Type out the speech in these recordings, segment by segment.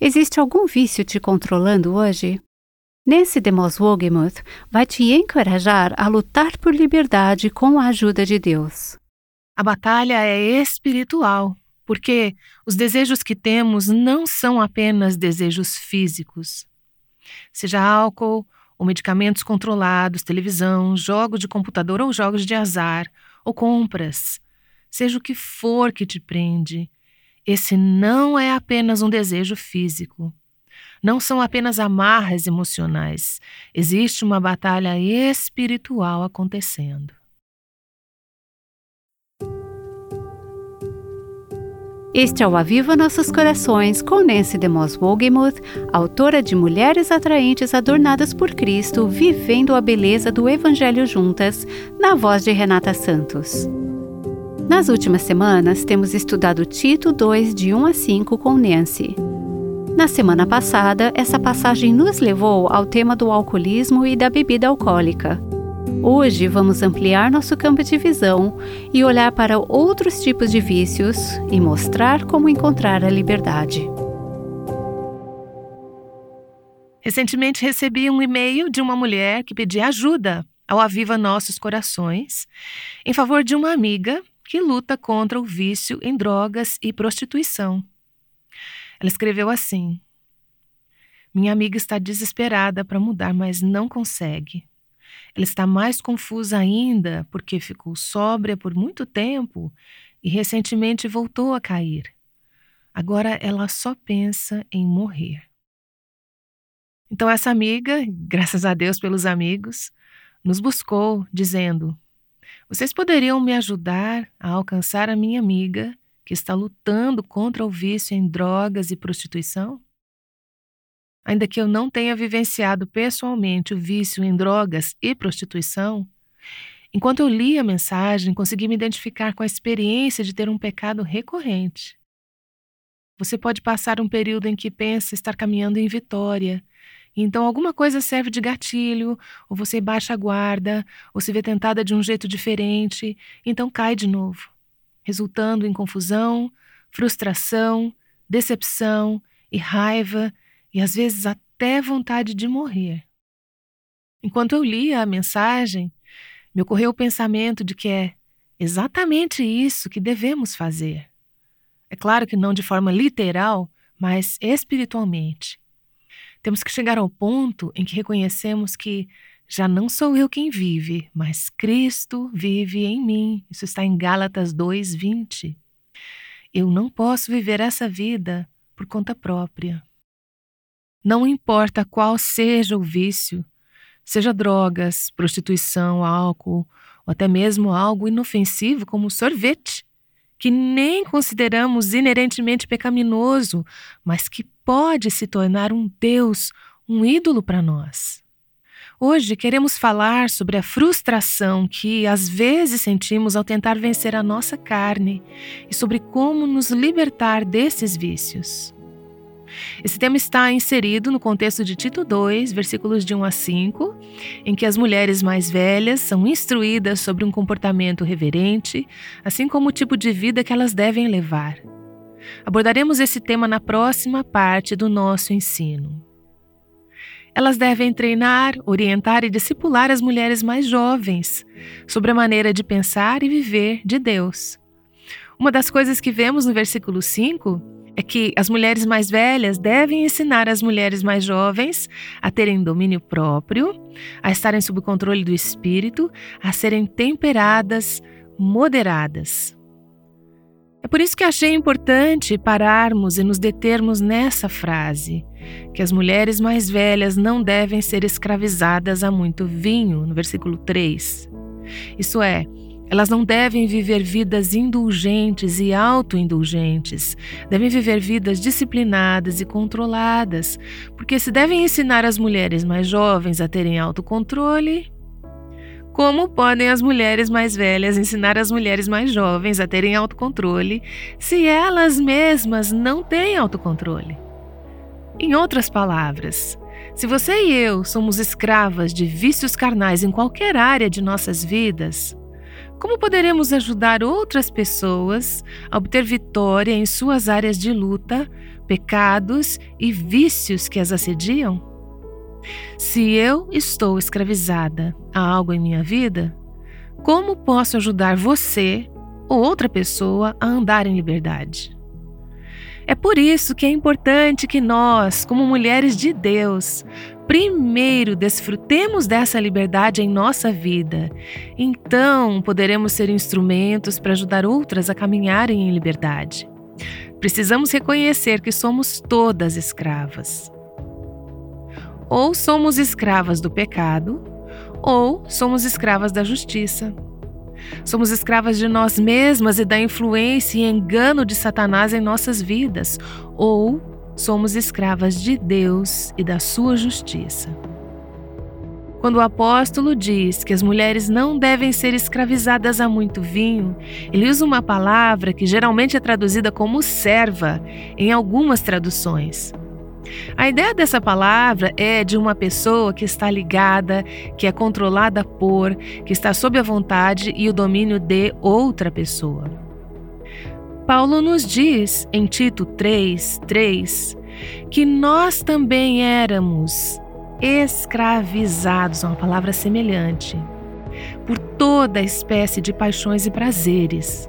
Existe algum vício te controlando hoje? Nesse Demos Wogemuth vai te encorajar a lutar por liberdade com a ajuda de Deus. A batalha é espiritual, porque os desejos que temos não são apenas desejos físicos. Seja álcool ou medicamentos controlados, televisão, jogos de computador ou jogos de azar, ou compras, seja o que for que te prende, esse não é apenas um desejo físico. Não são apenas amarras emocionais. Existe uma batalha espiritual acontecendo. Este é o Aviva Nossos Corações com Nancy DeMoss Wogemuth, autora de Mulheres Atraentes Adornadas por Cristo, Vivendo a Beleza do Evangelho Juntas, na voz de Renata Santos. Nas últimas semanas, temos estudado Tito 2, de 1 a 5, com Nancy. Na semana passada, essa passagem nos levou ao tema do alcoolismo e da bebida alcoólica. Hoje vamos ampliar nosso campo de visão e olhar para outros tipos de vícios e mostrar como encontrar a liberdade. Recentemente recebi um e-mail de uma mulher que pedia ajuda ao Aviva Nossos Corações em favor de uma amiga que luta contra o vício em drogas e prostituição. Ela escreveu assim: Minha amiga está desesperada para mudar, mas não consegue. Ela está mais confusa ainda porque ficou sóbria por muito tempo e recentemente voltou a cair. Agora ela só pensa em morrer. Então, essa amiga, graças a Deus pelos amigos, nos buscou, dizendo: vocês poderiam me ajudar a alcançar a minha amiga que está lutando contra o vício em drogas e prostituição? Ainda que eu não tenha vivenciado pessoalmente o vício em drogas e prostituição, enquanto eu li a mensagem, consegui me identificar com a experiência de ter um pecado recorrente. Você pode passar um período em que pensa estar caminhando em vitória, então alguma coisa serve de gatilho, ou você baixa a guarda, ou se vê tentada de um jeito diferente, então cai de novo, resultando em confusão, frustração, decepção e raiva e às vezes até vontade de morrer. Enquanto eu lia a mensagem, me ocorreu o pensamento de que é exatamente isso que devemos fazer. É claro que não de forma literal, mas espiritualmente. Temos que chegar ao ponto em que reconhecemos que já não sou eu quem vive, mas Cristo vive em mim. Isso está em Gálatas 2:20. Eu não posso viver essa vida por conta própria. Não importa qual seja o vício, seja drogas, prostituição, álcool, ou até mesmo algo inofensivo como sorvete, que nem consideramos inerentemente pecaminoso, mas que pode se tornar um Deus, um ídolo para nós. Hoje queremos falar sobre a frustração que às vezes sentimos ao tentar vencer a nossa carne e sobre como nos libertar desses vícios. Esse tema está inserido no contexto de Tito 2, versículos de 1 a 5, em que as mulheres mais velhas são instruídas sobre um comportamento reverente, assim como o tipo de vida que elas devem levar. Abordaremos esse tema na próxima parte do nosso ensino. Elas devem treinar, orientar e discipular as mulheres mais jovens sobre a maneira de pensar e viver de Deus. Uma das coisas que vemos no versículo 5 é que as mulheres mais velhas devem ensinar as mulheres mais jovens a terem domínio próprio, a estarem sob o controle do espírito, a serem temperadas, moderadas. É por isso que achei importante pararmos e nos determos nessa frase, que as mulheres mais velhas não devem ser escravizadas a muito vinho, no versículo 3. Isso é, elas não devem viver vidas indulgentes e autoindulgentes, devem viver vidas disciplinadas e controladas, porque se devem ensinar as mulheres mais jovens a terem autocontrole, como podem as mulheres mais velhas ensinar as mulheres mais jovens a terem autocontrole se elas mesmas não têm autocontrole? Em outras palavras, se você e eu somos escravas de vícios carnais em qualquer área de nossas vidas, como poderemos ajudar outras pessoas a obter vitória em suas áreas de luta pecados e vícios que as assediam? Se eu estou escravizada a algo em minha vida, como posso ajudar você ou outra pessoa a andar em liberdade? É por isso que é importante que nós, como mulheres de Deus, primeiro desfrutemos dessa liberdade em nossa vida. Então poderemos ser instrumentos para ajudar outras a caminharem em liberdade. Precisamos reconhecer que somos todas escravas. Ou somos escravas do pecado, ou somos escravas da justiça. Somos escravas de nós mesmas e da influência e engano de Satanás em nossas vidas, ou somos escravas de Deus e da sua justiça. Quando o apóstolo diz que as mulheres não devem ser escravizadas a muito vinho, ele usa uma palavra que geralmente é traduzida como serva em algumas traduções. A ideia dessa palavra é de uma pessoa que está ligada, que é controlada por, que está sob a vontade e o domínio de outra pessoa. Paulo nos diz em Tito 3, 3, que nós também éramos escravizados, uma palavra semelhante, por toda espécie de paixões e prazeres.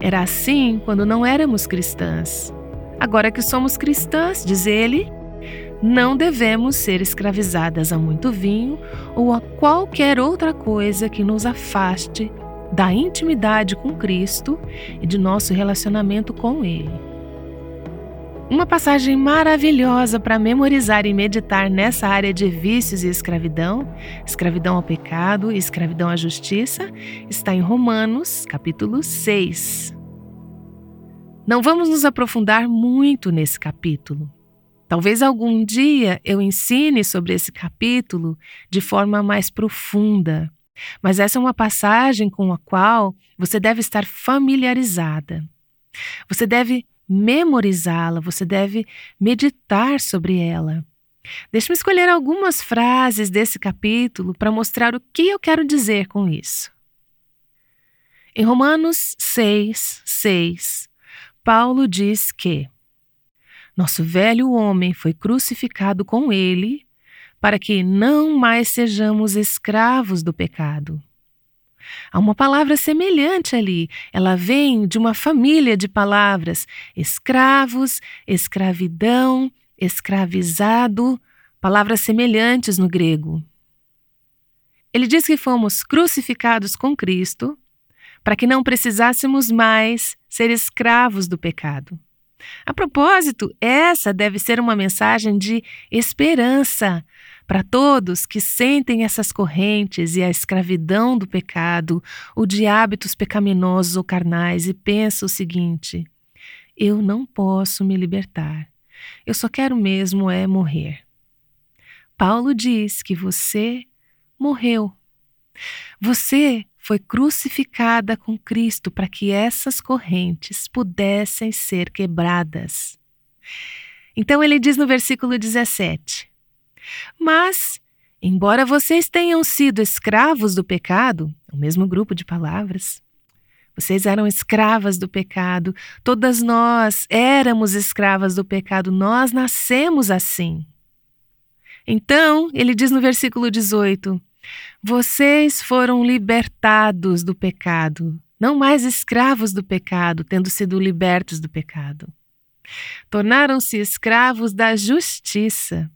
Era assim quando não éramos cristãs. Agora que somos cristãs, diz ele, não devemos ser escravizadas a muito vinho ou a qualquer outra coisa que nos afaste da intimidade com Cristo e de nosso relacionamento com Ele. Uma passagem maravilhosa para memorizar e meditar nessa área de vícios e escravidão, escravidão ao pecado e escravidão à justiça, está em Romanos, capítulo 6. Não vamos nos aprofundar muito nesse capítulo. Talvez algum dia eu ensine sobre esse capítulo de forma mais profunda, mas essa é uma passagem com a qual você deve estar familiarizada. Você deve memorizá-la, você deve meditar sobre ela. Deixe-me escolher algumas frases desse capítulo para mostrar o que eu quero dizer com isso. Em Romanos 6, 6, Paulo diz que nosso velho homem foi crucificado com ele para que não mais sejamos escravos do pecado. Há uma palavra semelhante ali. Ela vem de uma família de palavras: escravos, escravidão, escravizado, palavras semelhantes no grego. Ele diz que fomos crucificados com Cristo para que não precisássemos mais ser escravos do pecado. A propósito, essa deve ser uma mensagem de esperança para todos que sentem essas correntes e a escravidão do pecado, ou de hábitos pecaminosos ou carnais, e pensam o seguinte: eu não posso me libertar. Eu só quero mesmo é morrer. Paulo diz que você morreu. Você foi crucificada com Cristo para que essas correntes pudessem ser quebradas. Então ele diz no versículo 17: Mas, embora vocês tenham sido escravos do pecado, o mesmo grupo de palavras, vocês eram escravas do pecado, todas nós éramos escravas do pecado, nós nascemos assim. Então, ele diz no versículo 18: vocês foram libertados do pecado, não mais escravos do pecado, tendo sido libertos do pecado. Tornaram-se escravos da justiça.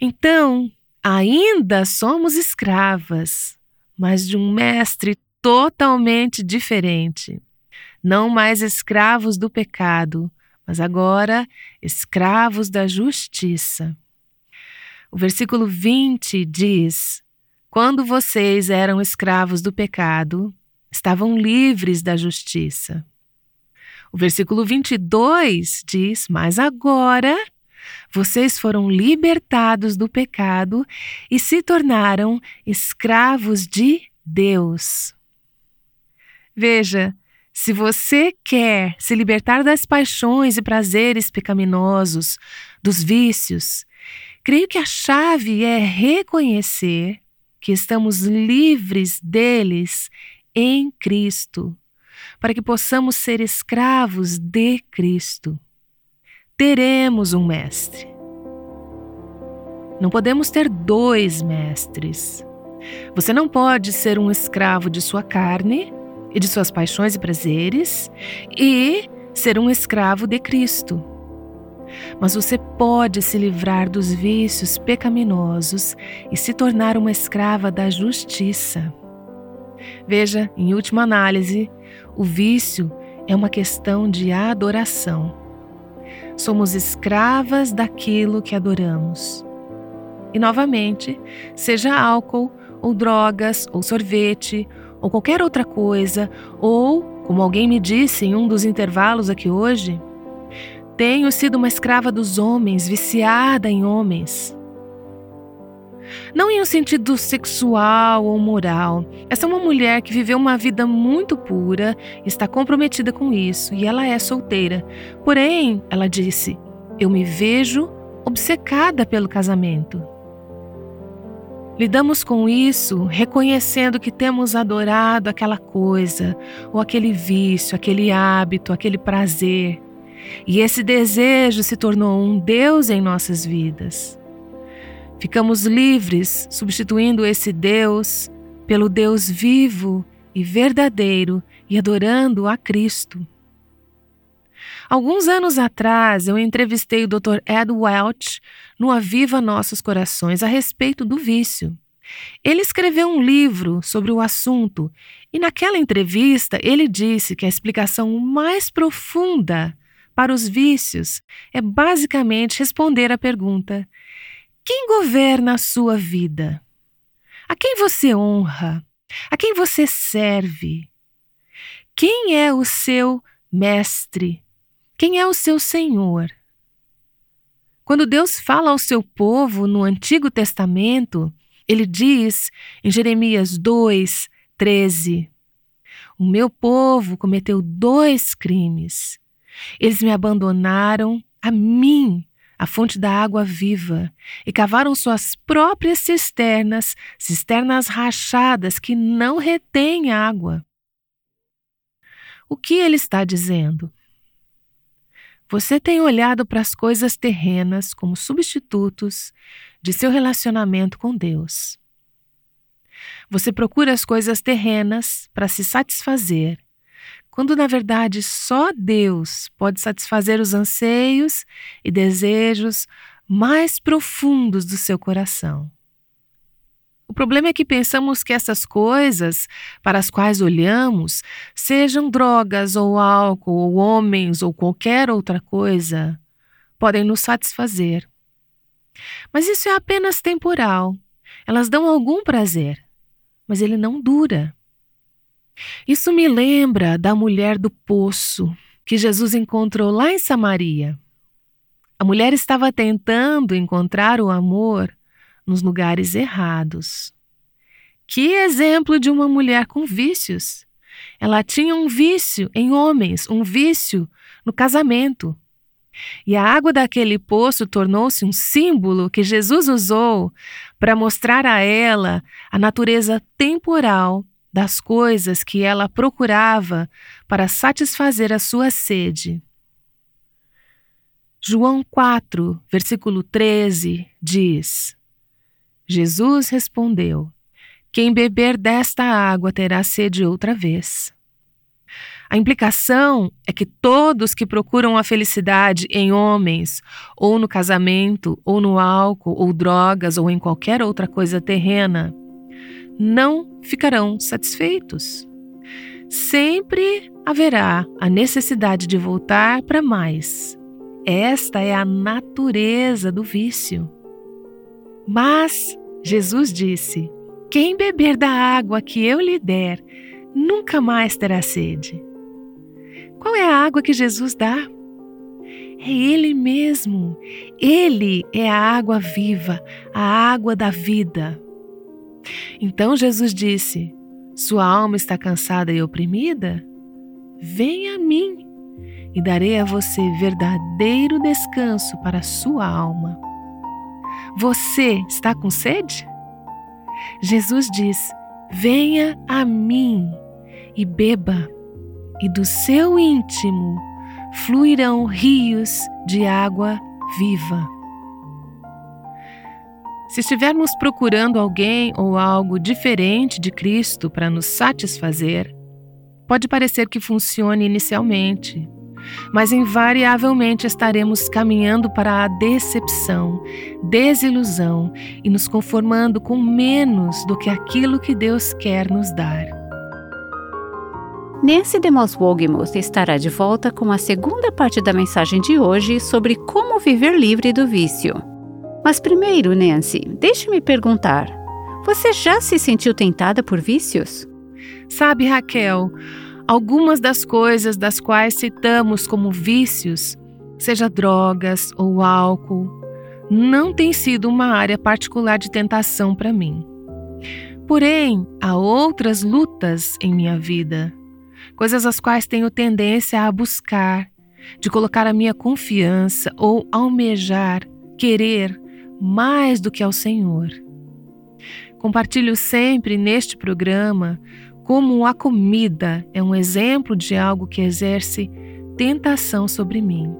Então, ainda somos escravas, mas de um mestre totalmente diferente. Não mais escravos do pecado, mas agora escravos da justiça. O versículo 20 diz: Quando vocês eram escravos do pecado, estavam livres da justiça. O versículo 22 diz: Mas agora vocês foram libertados do pecado e se tornaram escravos de Deus. Veja, se você quer se libertar das paixões e prazeres pecaminosos, dos vícios, Creio que a chave é reconhecer que estamos livres deles em Cristo, para que possamos ser escravos de Cristo. teremos um mestre. Não podemos ter dois mestres. Você não pode ser um escravo de sua carne e de suas paixões e prazeres e ser um escravo de Cristo. Mas você pode se livrar dos vícios pecaminosos e se tornar uma escrava da justiça. Veja, em última análise, o vício é uma questão de adoração. Somos escravas daquilo que adoramos. E novamente, seja álcool, ou drogas, ou sorvete, ou qualquer outra coisa, ou, como alguém me disse em um dos intervalos aqui hoje, tenho sido uma escrava dos homens, viciada em homens. Não em um sentido sexual ou moral. Essa é uma mulher que viveu uma vida muito pura, está comprometida com isso e ela é solteira. Porém, ela disse: Eu me vejo obcecada pelo casamento. Lidamos com isso reconhecendo que temos adorado aquela coisa, ou aquele vício, aquele hábito, aquele prazer. E esse desejo se tornou um Deus em nossas vidas. Ficamos livres substituindo esse Deus pelo Deus vivo e verdadeiro e adorando a Cristo. Alguns anos atrás, eu entrevistei o Dr. Ed Welch no Aviva Nossos Corações a respeito do vício. Ele escreveu um livro sobre o assunto e, naquela entrevista, ele disse que a explicação mais profunda para os vícios é basicamente responder à pergunta: quem governa a sua vida? A quem você honra? A quem você serve? Quem é o seu mestre? Quem é o seu Senhor? Quando Deus fala ao seu povo no Antigo Testamento, ele diz em Jeremias 2, 13: O meu povo cometeu dois crimes. Eles me abandonaram a mim, a fonte da água viva, e cavaram suas próprias cisternas, cisternas rachadas que não retêm água. O que ele está dizendo? Você tem olhado para as coisas terrenas como substitutos de seu relacionamento com Deus. Você procura as coisas terrenas para se satisfazer, quando na verdade só Deus pode satisfazer os anseios e desejos mais profundos do seu coração. O problema é que pensamos que essas coisas para as quais olhamos, sejam drogas ou álcool ou homens ou qualquer outra coisa, podem nos satisfazer. Mas isso é apenas temporal. Elas dão algum prazer, mas ele não dura. Isso me lembra da mulher do poço que Jesus encontrou lá em Samaria. A mulher estava tentando encontrar o amor nos lugares errados. Que exemplo de uma mulher com vícios! Ela tinha um vício em homens, um vício no casamento. E a água daquele poço tornou-se um símbolo que Jesus usou para mostrar a ela a natureza temporal das coisas que ela procurava para satisfazer a sua sede. João 4, versículo 13 diz: Jesus respondeu: Quem beber desta água terá sede outra vez. A implicação é que todos que procuram a felicidade em homens, ou no casamento, ou no álcool, ou drogas, ou em qualquer outra coisa terrena, não ficarão satisfeitos. Sempre haverá a necessidade de voltar para mais. Esta é a natureza do vício. Mas Jesus disse: Quem beber da água que eu lhe der, nunca mais terá sede. Qual é a água que Jesus dá? É Ele mesmo. Ele é a água viva, a água da vida. Então Jesus disse: Sua alma está cansada e oprimida? Venha a mim e darei a você verdadeiro descanso para a sua alma. Você está com sede? Jesus diz: Venha a mim e beba, e do seu íntimo fluirão rios de água viva. Se estivermos procurando alguém ou algo diferente de Cristo para nos satisfazer, pode parecer que funcione inicialmente, mas invariavelmente estaremos caminhando para a decepção, desilusão e nos conformando com menos do que aquilo que Deus quer nos dar. Nancy DeMoss Wogemuth estará de volta com a segunda parte da mensagem de hoje sobre como viver livre do vício. Mas primeiro, Nancy, deixe-me perguntar: você já se sentiu tentada por vícios? Sabe, Raquel, algumas das coisas das quais citamos como vícios, seja drogas ou álcool, não tem sido uma área particular de tentação para mim. Porém, há outras lutas em minha vida, coisas as quais tenho tendência a buscar, de colocar a minha confiança ou almejar, querer mais do que ao Senhor. Compartilho sempre neste programa como a comida é um exemplo de algo que exerce tentação sobre mim.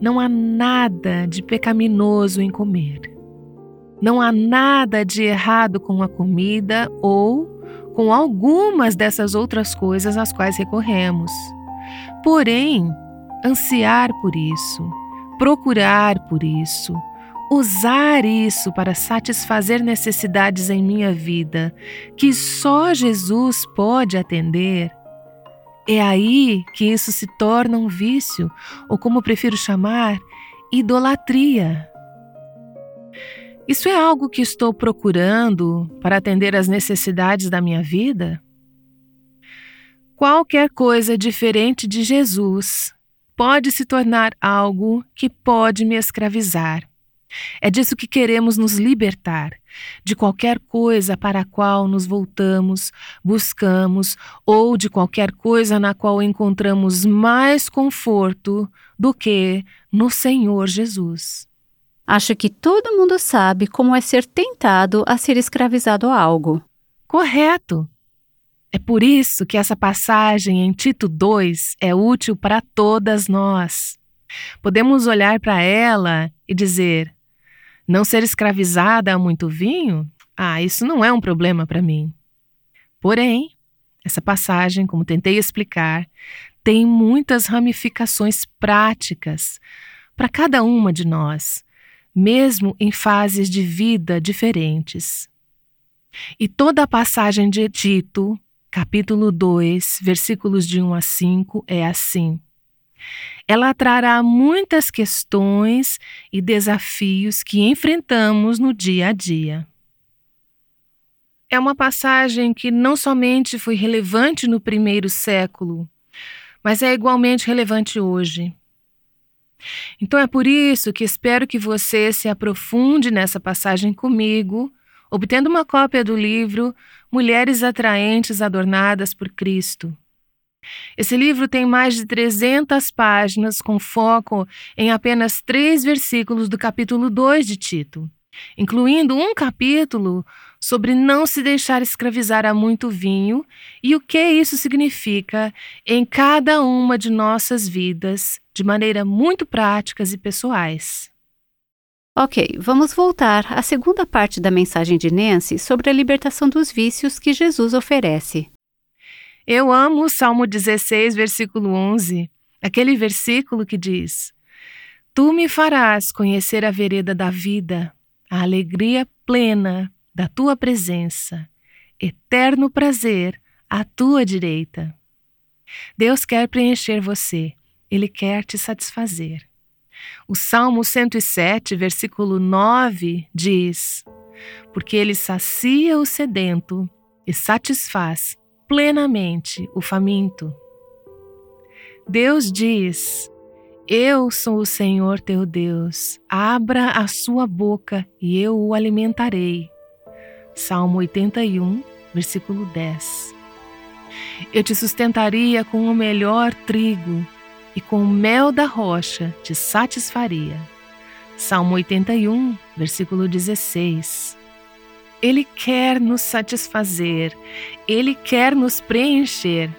Não há nada de pecaminoso em comer. Não há nada de errado com a comida ou com algumas dessas outras coisas às quais recorremos. Porém, ansiar por isso, procurar por isso, usar isso para satisfazer necessidades em minha vida que só Jesus pode atender, é aí que isso se torna um vício, ou como prefiro chamar, idolatria. Isso é algo que estou procurando para atender às necessidades da minha vida? Qualquer coisa diferente de Jesus pode se tornar algo que pode me escravizar. É disso que queremos nos libertar, de qualquer coisa para a qual nos voltamos, buscamos, ou de qualquer coisa na qual encontramos mais conforto do que no Senhor Jesus. Acho que todo mundo sabe como é ser tentado a ser escravizado a algo. Correto. É por isso que essa passagem em Tito 2 é útil para todas nós. Podemos olhar para ela e dizer: não ser escravizada a muito vinho? Ah, isso não é um problema para mim. Porém, essa passagem, como tentei explicar, tem muitas ramificações práticas para cada uma de nós, mesmo em fases de vida diferentes. E toda a passagem de Tito, capítulo 2, versículos de 1 a 5, é assim ela trará muitas questões e desafios que enfrentamos no dia a dia. É uma passagem que não somente foi relevante no primeiro século, mas é igualmente relevante hoje. Então é por isso que espero que você se aprofunde nessa passagem comigo, obtendo uma cópia do livro Mulheres Atraentes Adornadas por Cristo. Esse livro tem mais de 300 páginas, com foco em apenas três versículos do capítulo 2 de Tito, incluindo um capítulo sobre não se deixar escravizar a muito vinho e o que isso significa em cada uma de nossas vidas, de maneira muito práticas e pessoais. Ok, vamos voltar à segunda parte da mensagem de Nancy sobre a libertação dos vícios que Jesus oferece. Eu amo o Salmo 16, versículo 11, aquele versículo que diz: Tu me farás conhecer a vereda da vida, a alegria plena da tua presença, eterno prazer à tua direita. Deus quer preencher você, Ele quer te satisfazer. O Salmo 107, versículo 9 diz: Porque Ele sacia o sedento e satisfaz plenamente o faminto. Deus diz: Eu sou o Senhor teu Deus, abra a sua boca e eu o alimentarei. Salmo 81, versículo 10. Eu te sustentaria com o melhor trigo e com o mel da rocha te satisfaria. Salmo 81, versículo 16. Ele quer nos satisfazer, ele quer nos preencher,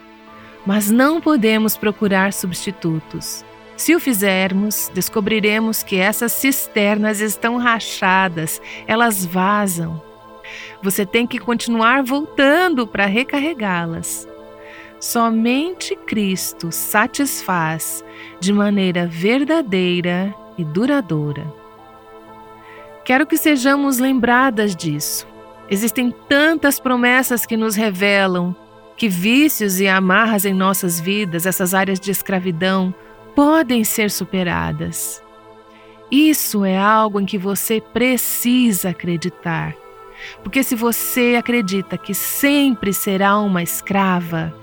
mas não podemos procurar substitutos. Se o fizermos, descobriremos que essas cisternas estão rachadas, elas vazam. Você tem que continuar voltando para recarregá-las. Somente Cristo satisfaz de maneira verdadeira e duradoura. Quero que sejamos lembradas disso. Existem tantas promessas que nos revelam que vícios e amarras em nossas vidas, essas áreas de escravidão, podem ser superadas. Isso é algo em que você precisa acreditar. Porque se você acredita que sempre será uma escrava,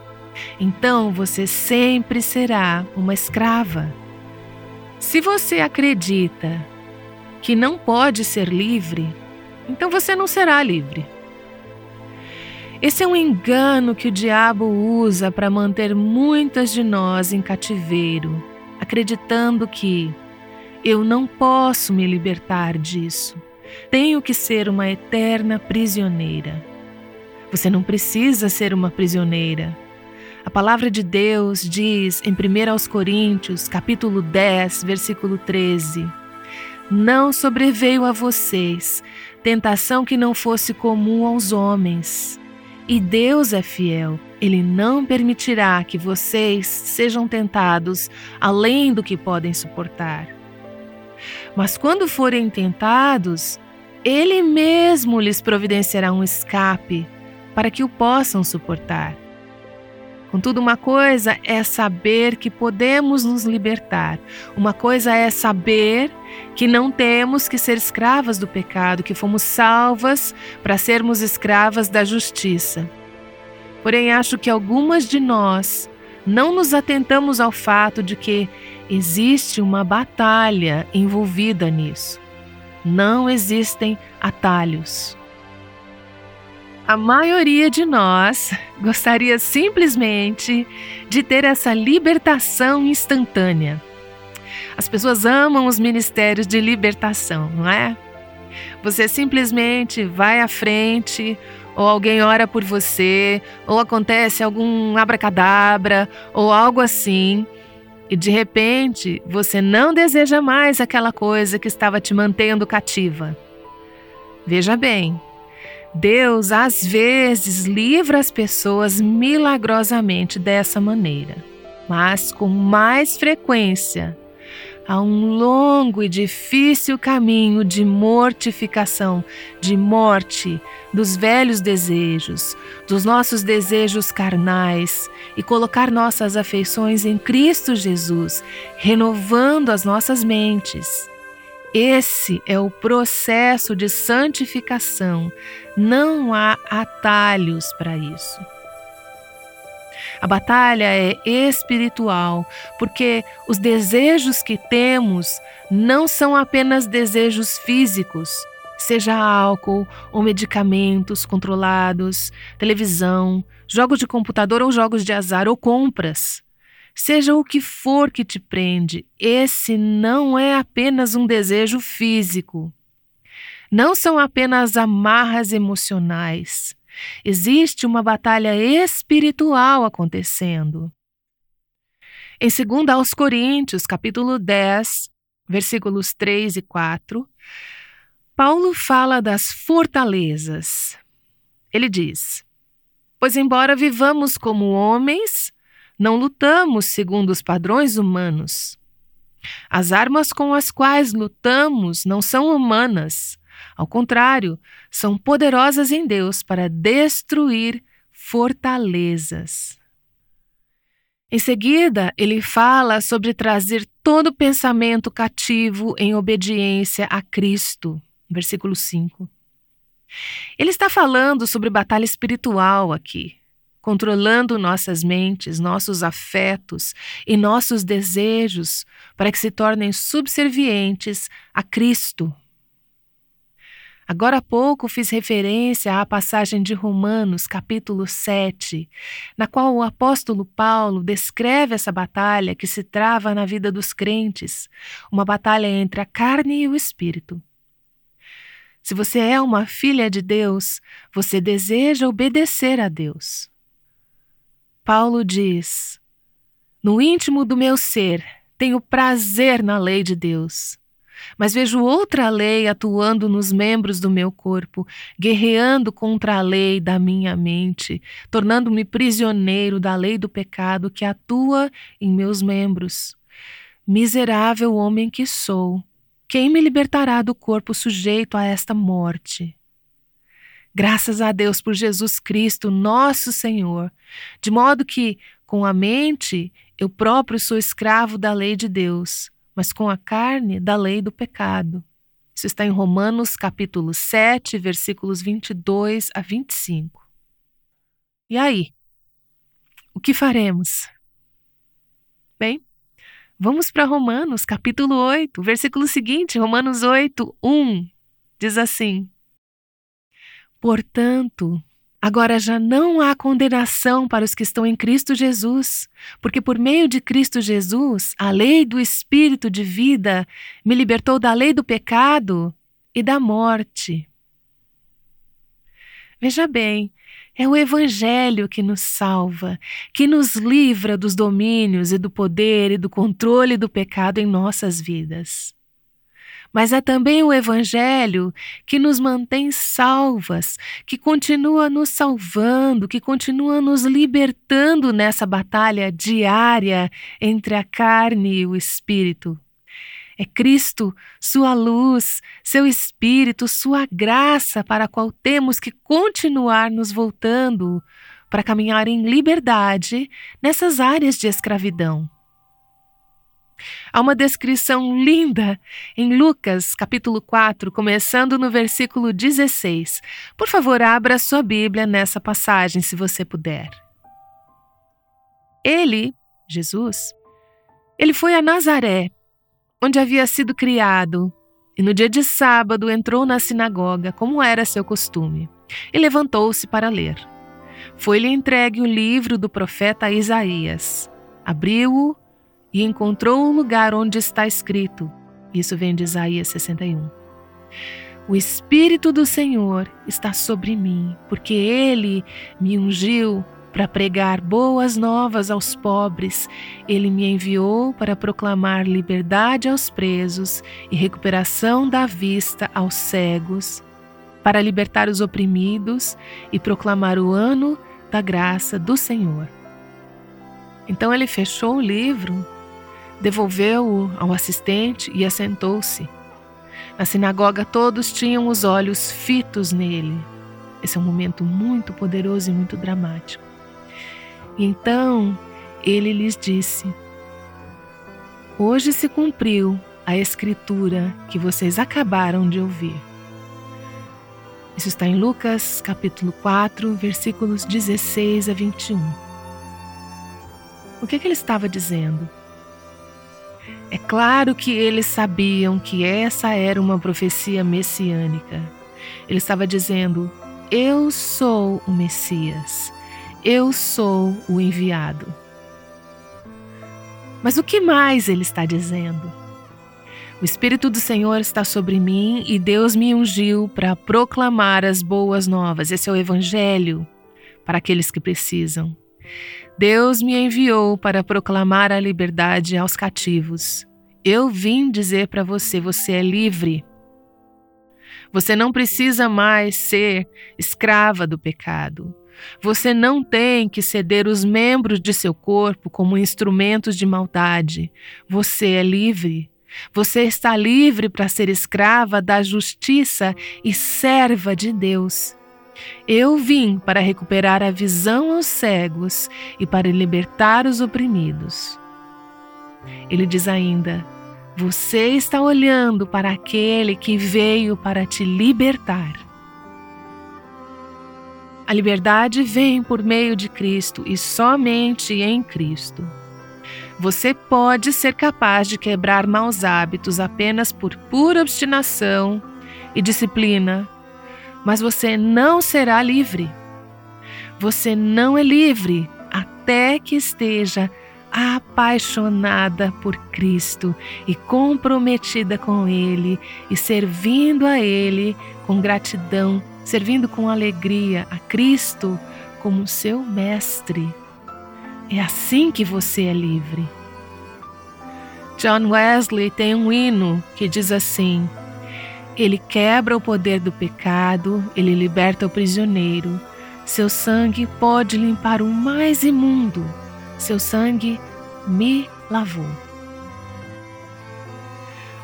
então você sempre será uma escrava. Se você acredita que não pode ser livre, então você não será livre. Esse é um engano que o diabo usa para manter muitas de nós em cativeiro, acreditando que eu não posso me libertar disso. Tenho que ser uma eterna prisioneira. Você não precisa ser uma prisioneira. A palavra de Deus diz em 1 Coríntios, capítulo 10, versículo 13: Não sobreveio a vocês tentação que não fosse comum aos homens. E Deus é fiel, Ele não permitirá que vocês sejam tentados além do que podem suportar. Mas quando forem tentados, Ele mesmo lhes providenciará um escape para que o possam suportar. Contudo, uma coisa é saber que podemos nos libertar, uma coisa é saber que não temos que ser escravas do pecado, que fomos salvas para sermos escravas da justiça. Porém, acho que algumas de nós não nos atentamos ao fato de que existe uma batalha envolvida nisso. Não existem atalhos. A maioria de nós gostaria simplesmente de ter essa libertação instantânea. As pessoas amam os ministérios de libertação, não é? Você simplesmente vai à frente, ou alguém ora por você, ou acontece algum abracadabra, ou algo assim, e de repente você não deseja mais aquela coisa que estava te mantendo cativa. Veja bem, Deus às vezes livra as pessoas milagrosamente dessa maneira, mas com mais frequência há um longo e difícil caminho de mortificação, de morte dos velhos desejos, dos nossos desejos carnais e colocar nossas afeições em Cristo Jesus, renovando as nossas mentes esse é o processo de santificação. Não há atalhos para isso. A batalha é espiritual, porque os desejos que temos não são apenas desejos físicos, seja álcool ou medicamentos controlados, televisão, jogos de computador ou jogos de azar ou compras. Seja o que for que te prende, esse não é apenas um desejo físico. Não são apenas amarras emocionais. Existe uma batalha espiritual acontecendo. Em 2 aos Coríntios, capítulo 10, versículos 3 e 4, Paulo fala das fortalezas. Ele diz: Pois embora vivamos como homens, não lutamos segundo os padrões humanos. As armas com as quais lutamos não são humanas. Ao contrário, são poderosas em Deus para destruir fortalezas. Em seguida, ele fala sobre trazer todo pensamento cativo em obediência a Cristo. Versículo 5. Ele está falando sobre batalha espiritual aqui controlando nossas mentes, nossos afetos e nossos desejos para que se tornem subservientes a Cristo. Agora há pouco fiz referência à passagem de Romanos, capítulo 7, na qual o apóstolo Paulo descreve essa batalha que se trava na vida dos crentes, uma batalha entre a carne e o espírito. Se você é uma filha de Deus, você deseja obedecer a Deus. Paulo diz: No íntimo do meu ser tenho prazer na lei de Deus. Mas vejo outra lei atuando nos membros do meu corpo, guerreando contra a lei da minha mente, tornando-me prisioneiro da lei do pecado que atua em meus membros. Miserável homem que sou, quem me libertará do corpo sujeito a esta morte? Graças a Deus por Jesus Cristo, nosso Senhor, de modo que, com a mente, eu próprio sou escravo da lei de Deus, mas com a carne, da lei do pecado. Isso está em Romanos capítulo 7, versículos 22 a 25. E aí? O que faremos? Bem, vamos para Romanos capítulo 8, versículo seguinte, Romanos 8, 1. Diz assim: Portanto, agora já não há condenação para os que estão em Cristo Jesus, porque por meio de Cristo Jesus, a lei do Espírito de vida me libertou da lei do pecado e da morte. Veja bem, é o Evangelho que nos salva, que nos livra dos domínios e do poder e do controle do pecado em nossas vidas mas é também o Evangelho que nos mantém salvas, que continua nos salvando, que continua nos libertando nessa batalha diária entre a carne e o espírito. É Cristo, Sua luz, Seu Espírito, Sua graça para a qual temos que continuar nos voltando para caminhar em liberdade nessas áreas de escravidão. Há uma descrição linda em Lucas, capítulo 4, começando no versículo 16. Por favor, abra sua Bíblia nessa passagem, se você puder. Ele, Jesus, ele foi a Nazaré, onde havia sido criado, e no dia de sábado entrou na sinagoga, como era seu costume, e levantou-se para ler. Foi-lhe entregue o livro do profeta Isaías. Abriu-o e encontrou um lugar onde está escrito. Isso vem de Isaías 61. O Espírito do Senhor está sobre mim, porque ele me ungiu para pregar boas novas aos pobres. Ele me enviou para proclamar liberdade aos presos e recuperação da vista aos cegos, para libertar os oprimidos e proclamar o ano da graça do Senhor. Então ele fechou o livro devolveu-o ao assistente e assentou-se. Na sinagoga, todos tinham os olhos fitos nele. Esse é um momento muito poderoso e muito dramático. Então ele lhes disse: Hoje se cumpriu a escritura que vocês acabaram de ouvir. Isso está em Lucas, capítulo 4, versículos 16 a 21. O que, é que ele estava dizendo? É claro que eles sabiam que essa era uma profecia messiânica. Ele estava dizendo: Eu sou o Messias, eu sou o enviado. Mas o que mais ele está dizendo? O Espírito do Senhor está sobre mim e Deus me ungiu para proclamar as boas novas. Esse é o Evangelho para aqueles que precisam. Deus me enviou para proclamar a liberdade aos cativos. Eu vim dizer para você: você é livre. Você não precisa mais ser escrava do pecado. Você não tem que ceder os membros de seu corpo como instrumentos de maldade. Você é livre. Você está livre para ser escrava da justiça e serva de Deus. Eu vim para recuperar a visão aos cegos e para libertar os oprimidos. Ele diz ainda: Você está olhando para aquele que veio para te libertar. A liberdade vem por meio de Cristo e somente em Cristo. Você pode ser capaz de quebrar maus hábitos apenas por pura obstinação e disciplina mas você não será livre. Você não é livre até que esteja apaixonada por Cristo e comprometida com Ele e servindo a Ele com gratidão, servindo com alegria a Cristo como seu Mestre. É assim que você é livre. John Wesley tem um hino que diz assim: Ele quebra o poder do pecado, ele liberta o prisioneiro. Seu sangue pode limpar o mais imundo. Seu sangue me lavou.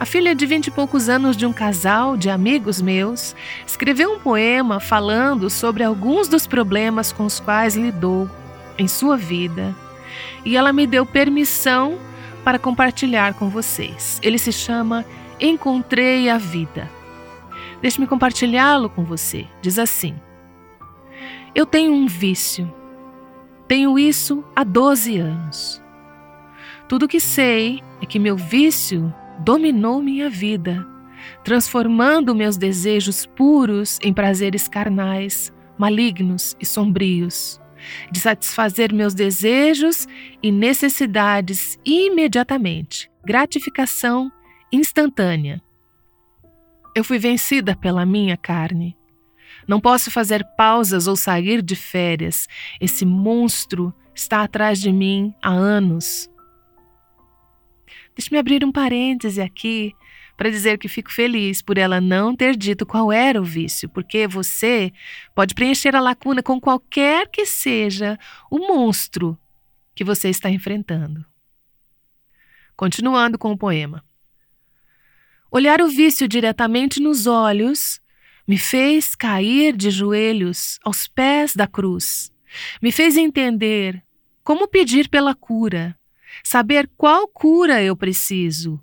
A filha de vinte e poucos anos de um casal de amigos meus escreveu um poema falando sobre alguns dos problemas com os quais lidou em sua vida e ela me deu permissão para compartilhar com vocês. Ele se chama Encontrei a Vida. Deixe-me compartilhá-lo com você. Diz assim: Eu tenho um vício. Tenho isso há 12 anos. Tudo que sei é que meu vício dominou minha vida, transformando meus desejos puros em prazeres carnais, malignos e sombrios de satisfazer meus desejos e necessidades imediatamente, gratificação instantânea. Eu fui vencida pela minha carne. Não posso fazer pausas ou sair de férias. Esse monstro está atrás de mim há anos. Deixe-me abrir um parêntese aqui para dizer que fico feliz por ela não ter dito qual era o vício, porque você pode preencher a lacuna com qualquer que seja o monstro que você está enfrentando. Continuando com o poema. Olhar o vício diretamente nos olhos me fez cair de joelhos aos pés da cruz. Me fez entender como pedir pela cura, saber qual cura eu preciso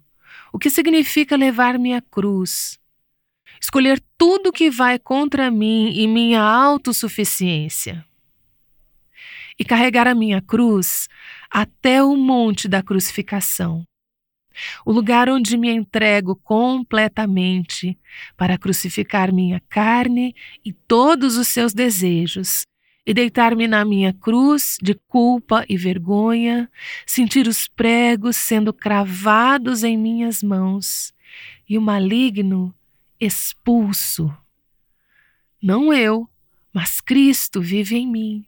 o que significa levar minha cruz, escolher tudo que vai contra mim e minha autossuficiência, e carregar a minha cruz até o monte da crucificação, o lugar onde me entrego completamente para crucificar minha carne e todos os seus desejos e deitar-me na minha cruz de culpa e vergonha, sentir os pregos sendo cravados em minhas mãos e o maligno expulso. Não eu, mas Cristo vive em mim.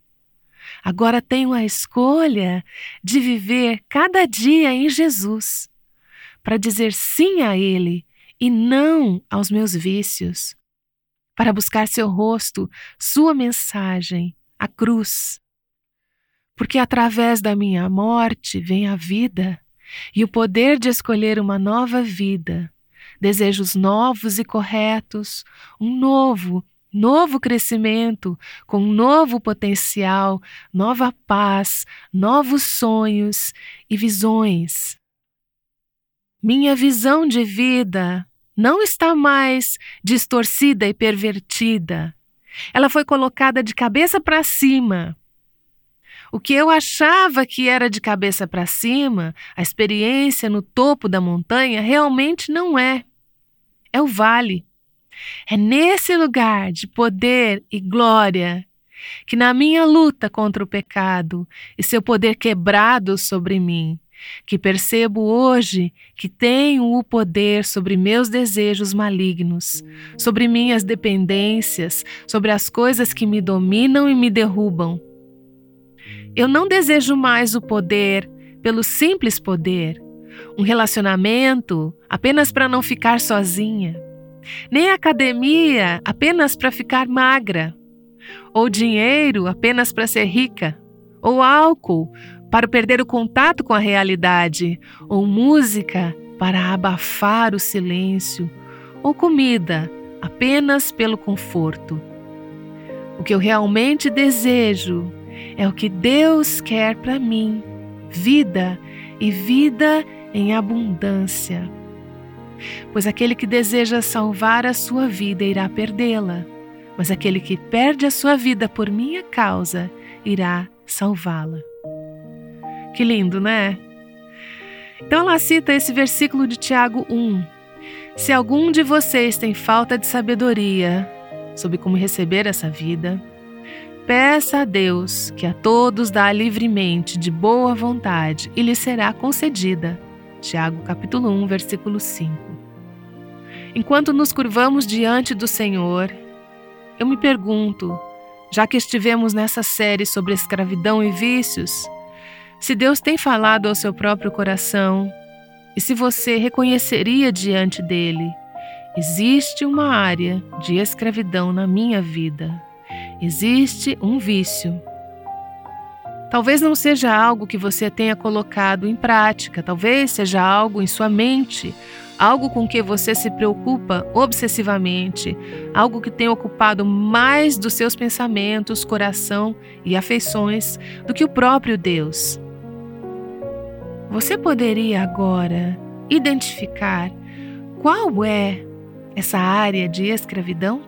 Agora tenho a escolha de viver cada dia em Jesus, para dizer sim a Ele e não aos meus vícios, para buscar seu rosto, sua mensagem a cruz. Porque através da minha morte vem a vida e o poder de escolher uma nova vida, desejos novos e corretos, um novo, novo crescimento, com novo potencial, nova paz, novos sonhos e visões. Minha visão de vida não está mais distorcida e pervertida. Ela foi colocada de cabeça para cima. O que eu achava que era de cabeça para cima, a experiência no topo da montanha, realmente não é. É o vale. É nesse lugar de poder e glória que, na minha luta contra o pecado e seu poder quebrado sobre mim, que percebo hoje que tenho o poder sobre meus desejos malignos, sobre minhas dependências, sobre as coisas que me dominam e me derrubam. Eu não desejo mais o poder pelo simples poder, um relacionamento apenas para não ficar sozinha, nem academia apenas para ficar magra, ou dinheiro apenas para ser rica, ou álcool para perder o contato com a realidade, ou música para abafar o silêncio, ou comida apenas pelo conforto. O que eu realmente desejo é o que Deus quer para mim: vida e vida em abundância. Pois aquele que deseja salvar a sua vida irá perdê-la, mas aquele que perde a sua vida por minha causa irá salvá-la. Que lindo, né? Então ela cita esse versículo de Tiago 1. Se algum de vocês tem falta de sabedoria sobre como receber essa vida, peça a Deus, que a todos dá livremente, de boa vontade, e lhe será concedida. Tiago capítulo 1, versículo 5. Enquanto nos curvamos diante do Senhor, eu me pergunto, já que estivemos nessa série sobre escravidão e vícios, se Deus tem falado ao seu próprio coração, e se você reconheceria diante dele: existe uma área de escravidão na minha vida, existe um vício. Talvez não seja algo que você tenha colocado em prática, talvez seja algo em sua mente, algo com que você se preocupa obsessivamente, algo que tem ocupado mais dos seus pensamentos, coração e afeições do que o próprio Deus. Você poderia agora identificar qual é essa área de escravidão?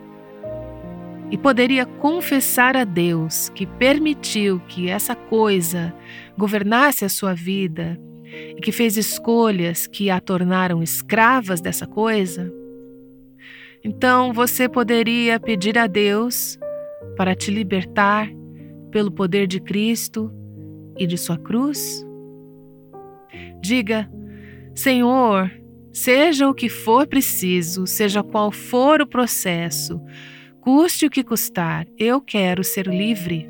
E poderia confessar a Deus que permitiu que essa coisa governasse a sua vida e que fez escolhas que a tornaram escravas dessa coisa? Então você poderia pedir a Deus para te libertar pelo poder de Cristo e de sua cruz? Diga: Senhor, seja o que for preciso, seja qual for o processo, custe o que custar, eu quero ser livre.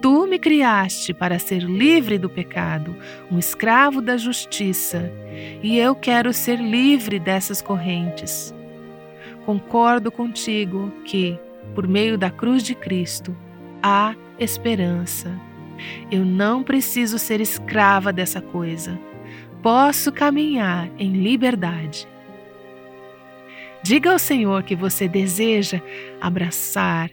Tu me criaste para ser livre do pecado, um escravo da justiça, e eu quero ser livre dessas correntes. Concordo contigo que, por meio da cruz de Cristo, há esperança. Eu não preciso ser escrava dessa coisa posso caminhar em liberdade. Diga ao Senhor que você deseja abraçar,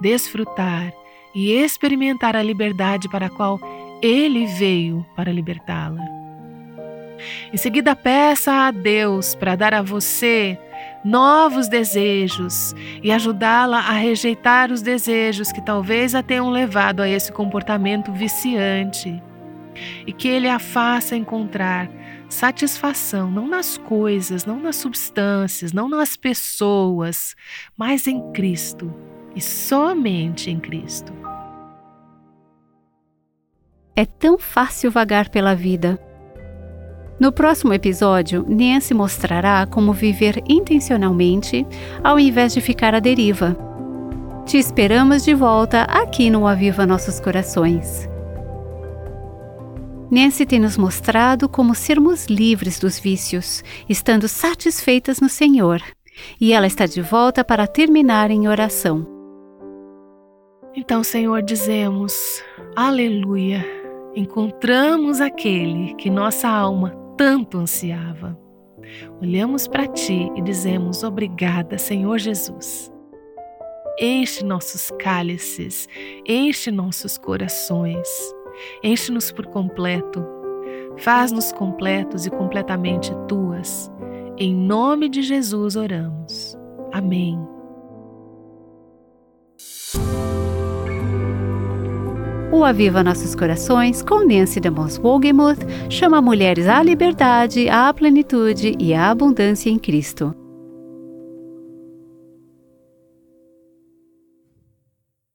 desfrutar e experimentar a liberdade para a qual Ele veio para libertá-la. Em seguida, peça a Deus para dar a você novos desejos e ajudá-la a rejeitar os desejos que talvez a tenham levado a esse comportamento viciante e que Ele a faça encontrar satisfação não nas coisas, não nas substâncias, não nas pessoas, mas em Cristo e somente em Cristo. É tão fácil vagar pela vida. No próximo episódio, Nancy mostrará como viver intencionalmente ao invés de ficar à deriva. Te esperamos de volta aqui no Aviva Nossos Corações. Nancy tem nos mostrado como sermos livres dos vícios, estando satisfeitas no Senhor. E ela está de volta para terminar em oração. Então, Senhor, dizemos: Aleluia! Encontramos aquele que nossa alma tanto ansiava. Olhamos para Ti e dizemos: Obrigada, Senhor Jesus. Enche nossos cálices, enche nossos corações Enche-nos por completo. Faz-nos completos e completamente tuas. Em nome de Jesus oramos. Amém. O Aviva Nossos Corações, com Nancy DeMoss Wogemuth, chama mulheres à liberdade, à plenitude e à abundância em Cristo.